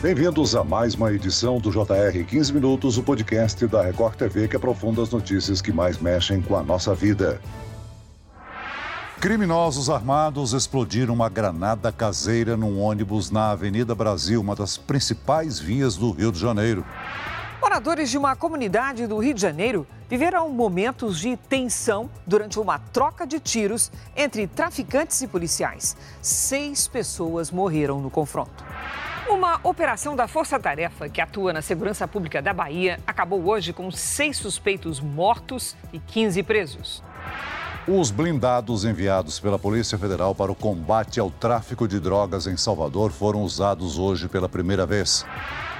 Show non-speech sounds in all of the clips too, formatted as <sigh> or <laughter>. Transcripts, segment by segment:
Bem-vindos a mais uma edição do JR 15 Minutos, o podcast da Record TV que aprofunda as notícias que mais mexem com a nossa vida. Criminosos armados explodiram uma granada caseira num ônibus na Avenida Brasil, uma das principais vias do Rio de Janeiro. Moradores de uma comunidade do Rio de Janeiro viveram momentos de tensão durante uma troca de tiros entre traficantes e policiais. Seis pessoas morreram no confronto. Uma operação da Força Tarefa, que atua na segurança pública da Bahia, acabou hoje com seis suspeitos mortos e 15 presos. Os blindados enviados pela Polícia Federal para o combate ao tráfico de drogas em Salvador foram usados hoje pela primeira vez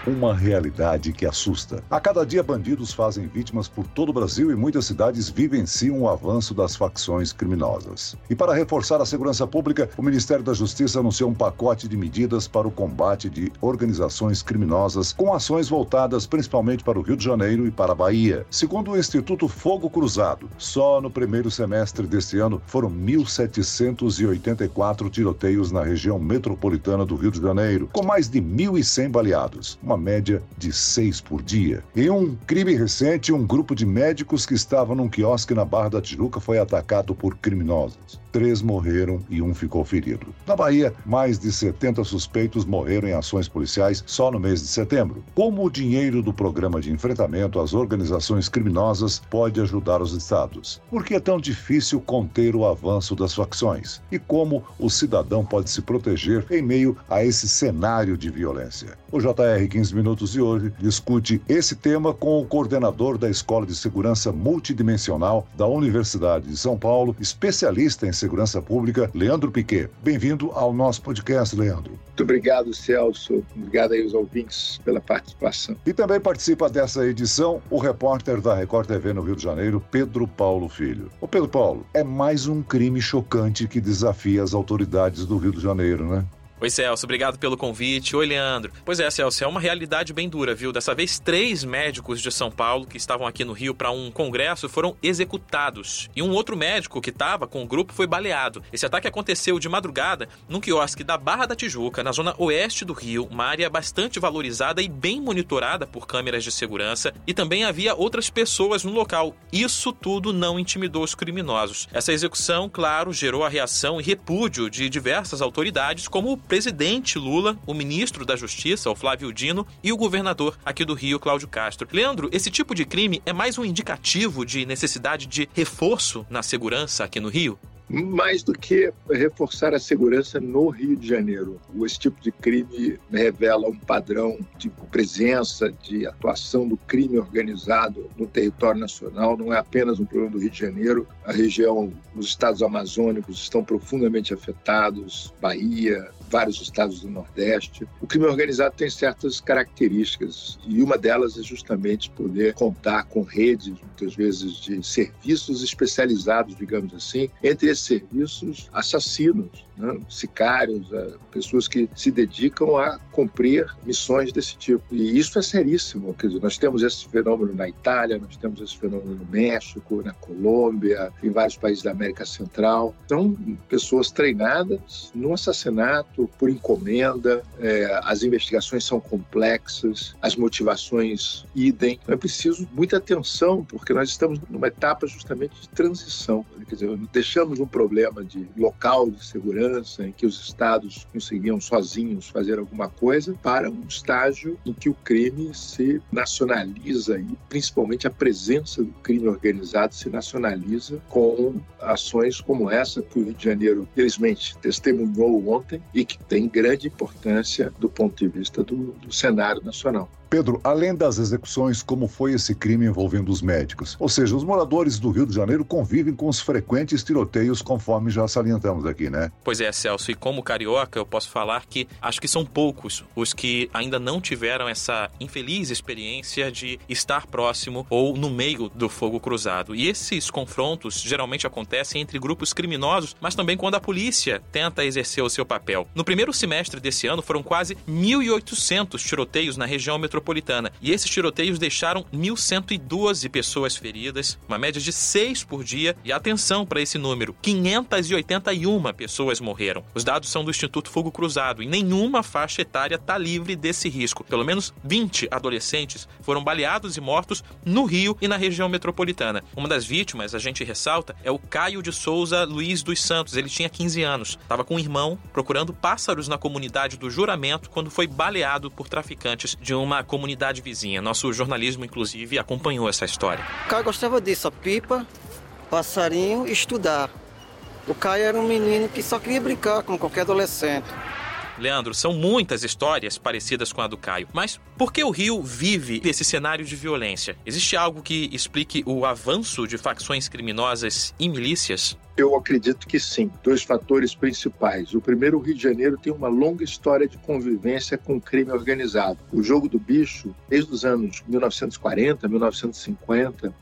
uma realidade que assusta. A cada dia, bandidos fazem vítimas por todo o Brasil e muitas cidades vivenciam o avanço das facções criminosas. E para reforçar a segurança pública, o Ministério da Justiça anunciou um pacote de medidas para o combate de organizações criminosas, com ações voltadas principalmente para o Rio de Janeiro e para a Bahia. Segundo o Instituto Fogo Cruzado, só no primeiro semestre deste ano foram 1.784 tiroteios na região metropolitana do Rio de Janeiro, com mais de 1.100 baleados uma média de seis por dia. Em um crime recente, um grupo de médicos que estava num quiosque na Barra da Tijuca foi atacado por criminosos. Três morreram e um ficou ferido. Na Bahia, mais de 70 suspeitos morreram em ações policiais só no mês de setembro. Como o dinheiro do programa de enfrentamento às organizações criminosas pode ajudar os estados? Por que é tão difícil conter o avanço das facções? E como o cidadão pode se proteger em meio a esse cenário de violência? O JR 15 Minutos de hoje discute esse tema com o coordenador da Escola de Segurança Multidimensional da Universidade de São Paulo, especialista em segurança pública, Leandro Piquet. Bem-vindo ao nosso podcast, Leandro. Muito obrigado, Celso. Obrigado aí aos ouvintes pela participação. E também participa dessa edição o repórter da Record TV no Rio de Janeiro, Pedro Paulo Filho. O Pedro Paulo, é mais um crime chocante que desafia as autoridades do Rio de Janeiro, né? Oi, Celso, obrigado pelo convite. Oi, Leandro. Pois é, Celso, é uma realidade bem dura, viu? Dessa vez, três médicos de São Paulo que estavam aqui no Rio para um congresso foram executados. E um outro médico que estava com o grupo foi baleado. Esse ataque aconteceu de madrugada num quiosque da Barra da Tijuca, na zona oeste do Rio, uma área bastante valorizada e bem monitorada por câmeras de segurança. E também havia outras pessoas no local. Isso tudo não intimidou os criminosos. Essa execução, claro, gerou a reação e repúdio de diversas autoridades, como o presidente Lula, o ministro da Justiça, o Flávio Dino, e o governador aqui do Rio, Cláudio Castro. Leandro, esse tipo de crime é mais um indicativo de necessidade de reforço na segurança aqui no Rio? Mais do que reforçar a segurança no Rio de Janeiro. Esse tipo de crime revela um padrão de presença, de atuação do crime organizado no território nacional. Não é apenas um problema do Rio de Janeiro. A região, os estados amazônicos estão profundamente afetados, Bahia, vários estados do Nordeste. O crime organizado tem certas características e uma delas é justamente poder contar com redes, muitas vezes, de serviços especializados, digamos assim, entre serviços assassinos, né? sicários, é, pessoas que se dedicam a cumprir missões desse tipo. E isso é seríssimo. Quer dizer, nós temos esse fenômeno na Itália, nós temos esse fenômeno no México, na Colômbia, em vários países da América Central. São pessoas treinadas no assassinato por encomenda, é, as investigações são complexas, as motivações idem. Então, é preciso muita atenção, porque nós estamos numa etapa justamente de transição. Quer dizer, deixamos um problema de local de segurança, em que os estados conseguiam sozinhos fazer alguma coisa, para um estágio em que o crime se nacionaliza e principalmente a presença do crime organizado se nacionaliza com ações como essa que o Rio de Janeiro, felizmente, testemunhou ontem e que tem grande importância do ponto de vista do, do cenário nacional. Pedro, além das execuções, como foi esse crime envolvendo os médicos? Ou seja, os moradores do Rio de Janeiro convivem com os frequentes tiroteios, conforme já salientamos aqui, né? Pois é, Celso, e como carioca, eu posso falar que acho que são poucos os que ainda não tiveram essa infeliz experiência de estar próximo ou no meio do fogo cruzado. E esses confrontos geralmente acontecem entre grupos criminosos, mas também quando a polícia tenta exercer o seu papel. No primeiro semestre desse ano, foram quase 1.800 tiroteios na região metropolitana. E esses tiroteios deixaram 1.112 pessoas feridas, uma média de 6 por dia. E atenção para esse número: 581 pessoas morreram. Os dados são do Instituto Fogo Cruzado e nenhuma faixa etária está livre desse risco. Pelo menos 20 adolescentes foram baleados e mortos no Rio e na região metropolitana. Uma das vítimas, a gente ressalta, é o Caio de Souza Luiz dos Santos. Ele tinha 15 anos, estava com um irmão procurando pássaros na comunidade do Juramento quando foi baleado por traficantes de uma comunidade vizinha. Nosso jornalismo, inclusive, acompanhou essa história. O Caio gostava disso, a pipa, passarinho e estudar. O Caio era um menino que só queria brincar como qualquer adolescente. Leandro, são muitas histórias parecidas com a do Caio. Mas por que o Rio vive esse cenário de violência? Existe algo que explique o avanço de facções criminosas e milícias? Eu acredito que sim. Dois fatores principais. O primeiro, o Rio de Janeiro tem uma longa história de convivência com o crime organizado. O jogo do bicho, desde os anos 1940, 1950,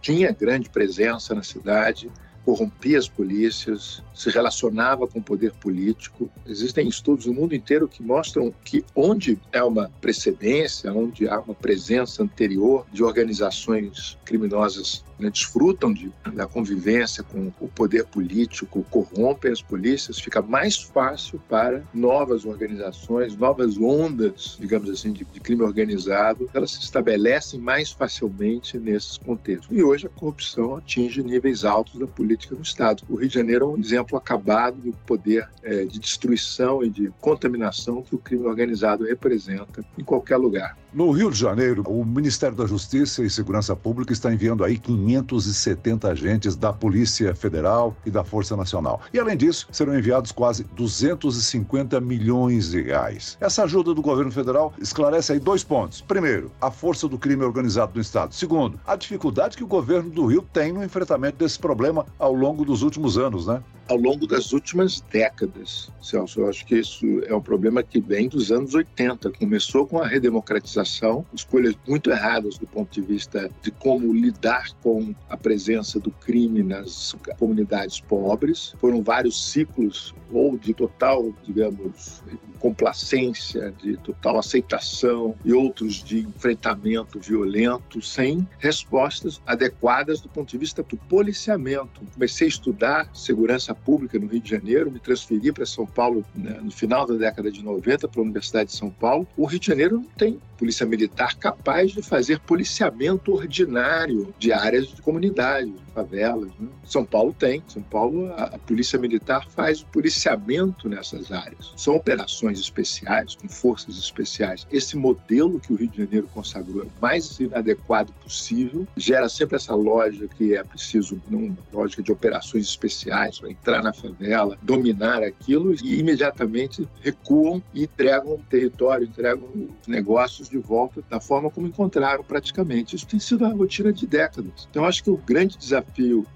tinha grande presença na cidade corrompia as polícias, se relacionava com o poder político. Existem estudos no mundo inteiro que mostram que onde é uma precedência, onde há uma presença anterior de organizações criminosas né, desfrutam de, da convivência com o poder político, corrompem as polícias, fica mais fácil para novas organizações, novas ondas, digamos assim, de, de crime organizado, elas se estabelecem mais facilmente nesses contextos. E hoje a corrupção atinge níveis altos da política no Estado. O Rio de Janeiro é um exemplo acabado do poder é, de destruição e de contaminação que o crime organizado representa em qualquer lugar. No Rio de Janeiro, o Ministério da Justiça e Segurança Pública está enviando aí 570 agentes da Polícia Federal e da Força Nacional. E além disso, serão enviados quase 250 milhões de reais. Essa ajuda do governo federal esclarece aí dois pontos. Primeiro, a força do crime organizado no estado. Segundo, a dificuldade que o governo do Rio tem no enfrentamento desse problema ao longo dos últimos anos, né? Ao longo das últimas décadas, Celso. Eu acho que isso é um problema que vem dos anos 80. Começou com a redemocratização, escolhas muito erradas do ponto de vista de como lidar com a presença do crime nas comunidades pobres. Foram vários ciclos, ou de total, digamos, complacência, de total aceitação e outros de enfrentamento violento, sem respostas adequadas do ponto de vista do policiamento. Comecei a estudar segurança pública no Rio de Janeiro, me transferi para São Paulo né, no final da década de 90 para a Universidade de São Paulo. O Rio de Janeiro não tem polícia militar capaz de fazer policiamento ordinário de áreas de comunidade, de favelas. Né? São Paulo tem. São Paulo, a, a polícia militar faz o policiamento nessas áreas. São operações especiais, com forças especiais. Esse modelo que o Rio de Janeiro consagrou é o mais inadequado possível, gera sempre essa lógica que é preciso, uma lógica de operações especiais para entrar na favela, dominar aquilo e imediatamente recuam e entregam o território, entregam os negócios de volta da forma como encontraram praticamente. Isso tem sido a rotina de décadas. Então, acho que o grande desafio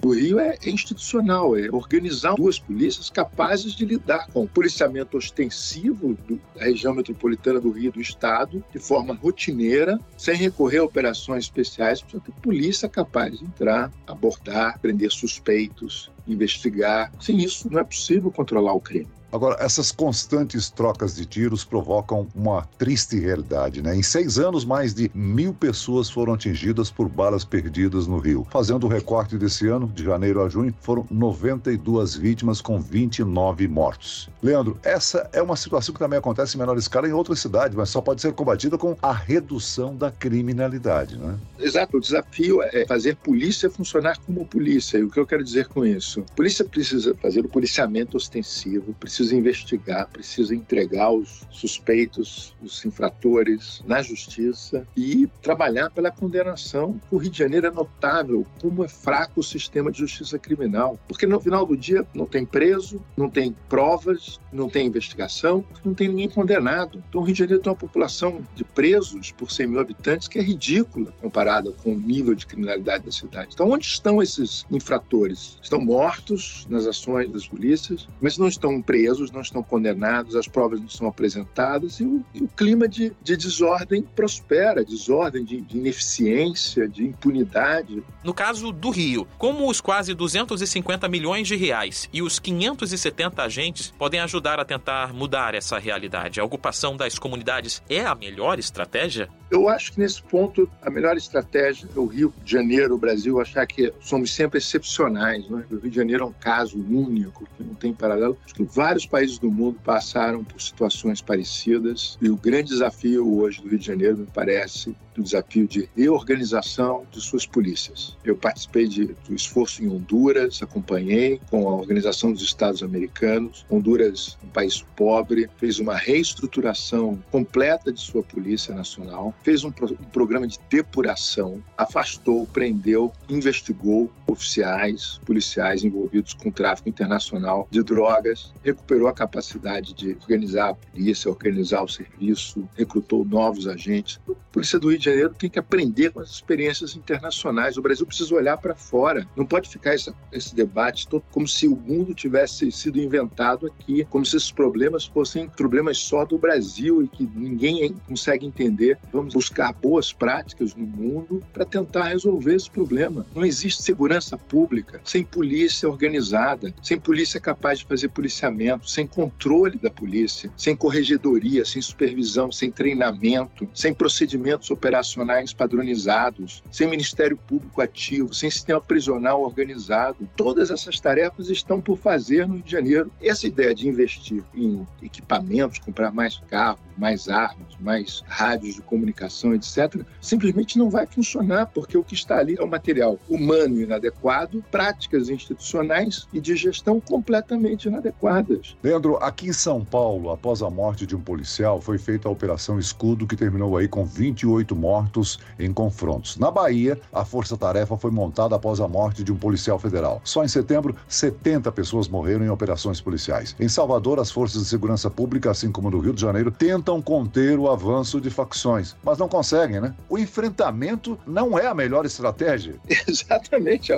do Rio é, é institucional, é organizar duas polícias capazes de lidar com o policiamento ostensivo da região metropolitana do Rio do Estado de forma rotineira, sem recorrer a operações especiais, precisa ter polícia capaz de entrar, abordar, prender suspeitos, investigar. Sem isso, não é possível controlar o crime. Agora, essas constantes trocas de tiros provocam uma triste realidade, né? Em seis anos, mais de mil pessoas foram atingidas por balas perdidas no Rio. Fazendo o recorte desse ano, de janeiro a junho, foram 92 vítimas com 29 mortos. Leandro, essa é uma situação que também acontece em menor escala em outras cidades, mas só pode ser combatida com a redução da criminalidade, né? Exato. O desafio é fazer polícia funcionar como polícia. E o que eu quero dizer com isso? A polícia precisa fazer o policiamento ostensivo, precisa precisa investigar, precisa entregar os suspeitos, os infratores na justiça e trabalhar pela condenação. O Rio de Janeiro é notável como é fraco o sistema de justiça criminal, porque no final do dia não tem preso, não tem provas, não tem investigação, não tem ninguém condenado. Então o Rio de Janeiro tem uma população de presos por 100 mil habitantes que é ridícula comparada com o nível de criminalidade da cidade. Então onde estão esses infratores? Estão mortos nas ações das polícias, mas não estão presos presos, não estão condenados, as provas não são apresentadas e o, e o clima de, de, desordem prospera desordem, de, de ineficiência, de impunidade. No caso do Rio, como os quase 250 milhões de reais e os 570 agentes podem ajudar a tentar mudar essa realidade? A ocupação das comunidades é a melhor estratégia? Eu acho que nesse ponto a melhor estratégia é o Rio de Janeiro, o Brasil, achar que somos sempre excepcionais. Né? O Rio de Janeiro é um caso único, que não tem paralelo. Acho que vários países do mundo passaram por situações parecidas e o grande desafio hoje do Rio de Janeiro, me parece, o desafio de reorganização de suas polícias. Eu participei de, do esforço em Honduras, acompanhei com a Organização dos Estados Americanos. Honduras, um país pobre, fez uma reestruturação completa de sua polícia nacional, fez um, pro, um programa de depuração, afastou, prendeu, investigou oficiais, policiais envolvidos com tráfico internacional de drogas, recuperou a capacidade de organizar a polícia, organizar o serviço, recrutou novos agentes. A Polícia do Rio de Janeiro tem que aprender com as experiências internacionais. O Brasil precisa olhar para fora. Não pode ficar essa, esse debate todo como se o mundo tivesse sido inventado aqui, como se esses problemas fossem problemas só do Brasil e que ninguém consegue entender. Vamos buscar boas práticas no mundo para tentar resolver esse problema. Não existe segurança pública sem polícia organizada, sem polícia capaz de fazer policiamento, sem controle da polícia, sem corregedoria, sem supervisão, sem treinamento, sem procedimentos operacionais padronizados, sem Ministério Público ativo, sem sistema prisional organizado. Todas essas tarefas estão por fazer no Rio de Janeiro. Essa ideia de investir em equipamentos, comprar mais carros, mais armas, mais rádios de comunicação, etc., simplesmente não vai funcionar, porque o que está ali é um material humano inadequado, práticas institucionais e de gestão completamente inadequadas. Leandro, aqui em São Paulo, após a morte de um policial, foi feita a Operação Escudo, que terminou aí com 28 mortos em confrontos. Na Bahia, a força-tarefa foi montada após a morte de um policial federal. Só em setembro, 70 pessoas morreram em operações policiais. Em Salvador, as forças de segurança pública, assim como no Rio de Janeiro, tentam conter o avanço de facções, mas não conseguem, né? O enfrentamento não é a melhor estratégia. <laughs> Exatamente.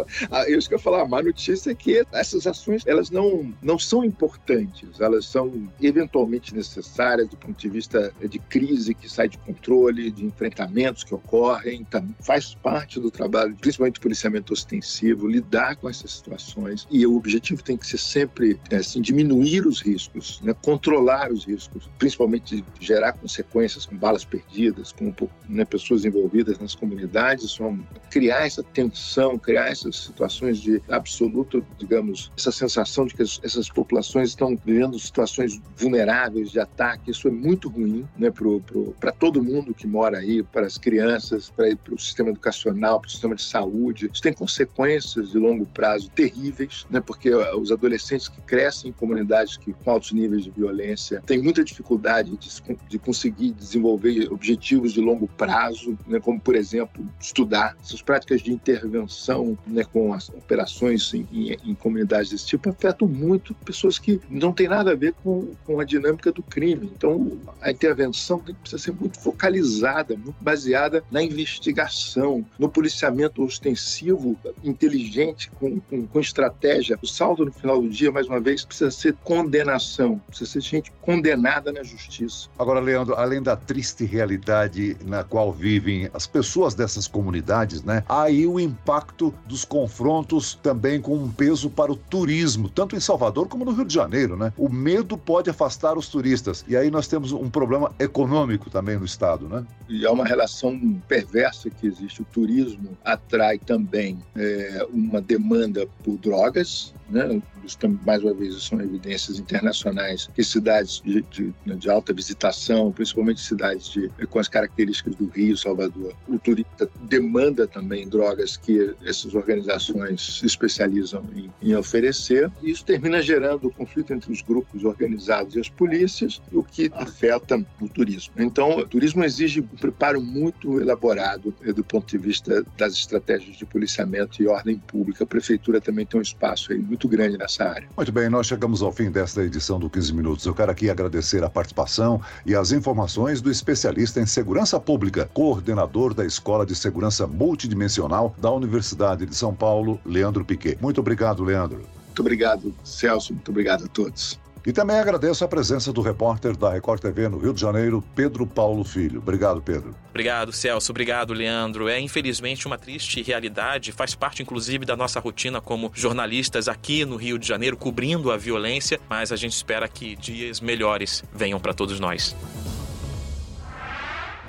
Isso que eu falar, a má notícia é que essas ações elas não, não são importantes, elas são eventualmente necessárias do ponto de vista de crise que sai de controle, de enfrentamento que ocorrem, tá, faz parte do trabalho, principalmente do policiamento ostensivo, lidar com essas situações. E o objetivo tem que ser sempre é, assim, diminuir os riscos, né, controlar os riscos, principalmente gerar consequências com balas perdidas, com né, pessoas envolvidas nas comunidades, criar essa tensão, criar essas situações de absoluto, digamos, essa sensação de que essas populações estão vivendo situações vulneráveis de ataque. Isso é muito ruim né, para todo mundo que mora aí, para as crianças, para, o sistema educacional, para o sistema de saúde. Isso tem consequências de longo prazo terríveis, né? porque os adolescentes que crescem em comunidades que, com altos níveis de violência têm muita dificuldade de, de conseguir desenvolver objetivos de longo prazo, né? como, por exemplo, estudar. Essas práticas de intervenção né? com as operações em, em, em comunidades desse tipo afetam muito pessoas que não têm nada a ver com, com a dinâmica do crime. Então, a intervenção precisa ser muito focalizada, muito baseada na investigação, no policiamento ostensivo, inteligente, com, com, com estratégia. O saldo no final do dia, mais uma vez, precisa ser condenação, precisa ser gente condenada na justiça. Agora, Leandro, além da triste realidade na qual vivem as pessoas dessas comunidades, né? Há aí o impacto dos confrontos também com um peso para o turismo, tanto em Salvador como no Rio de Janeiro, né? O medo pode afastar os turistas. E aí nós temos um problema econômico também no estado, né? E é uma relação perversa que existe. O turismo atrai também é, uma demanda por drogas, né? Mais uma vez, são evidências internacionais que cidades de, de, de, alta visitação, principalmente cidades de, com as características do Rio, Salvador, o turista demanda também drogas que essas organizações se especializam em, em oferecer. Isso termina gerando conflito entre os grupos organizados e as polícias, o que afeta o turismo. Então, o turismo exige um preparo muito elaborado eh, do ponto de vista das estratégias de policiamento e ordem pública. A prefeitura também tem um espaço aí muito grande nessa área. Muito bem, nós chegamos ao fim desta edição do 15 Minutos. Eu quero aqui agradecer a participação e as informações do especialista em segurança pública, coordenador da Escola de Segurança Multidimensional da Universidade de São Paulo, Leandro Piquet. Muito obrigado, Leandro. Muito obrigado, Celso. Muito obrigado a todos. E também agradeço a presença do repórter da Record TV no Rio de Janeiro, Pedro Paulo Filho. Obrigado, Pedro. Obrigado, Celso. Obrigado, Leandro. É infelizmente uma triste realidade, faz parte inclusive da nossa rotina como jornalistas aqui no Rio de Janeiro, cobrindo a violência, mas a gente espera que dias melhores venham para todos nós.